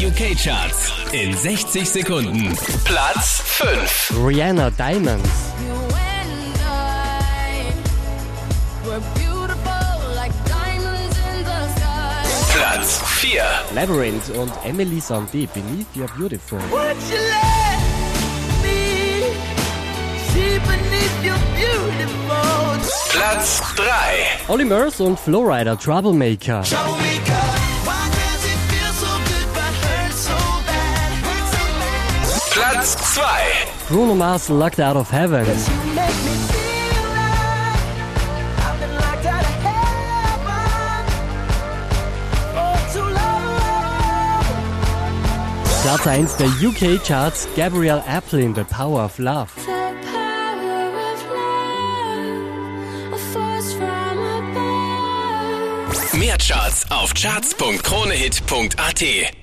UK-Charts in 60 Sekunden. Platz 5. Rihanna Diamonds. Platz 4. Labyrinth und Emily Sandé, Beneath You're Beautiful. Would you let me see beneath your beautiful Platz 3. Olly Murs und Flowrider, Troublemaker. troublemaker? Platz 2. Bruno Mars, Locked Out of Heaven. Platz 1 der UK-Charts, Gabrielle Aplin, The Power of Love. Mehr Charts auf charts.kronehit.at.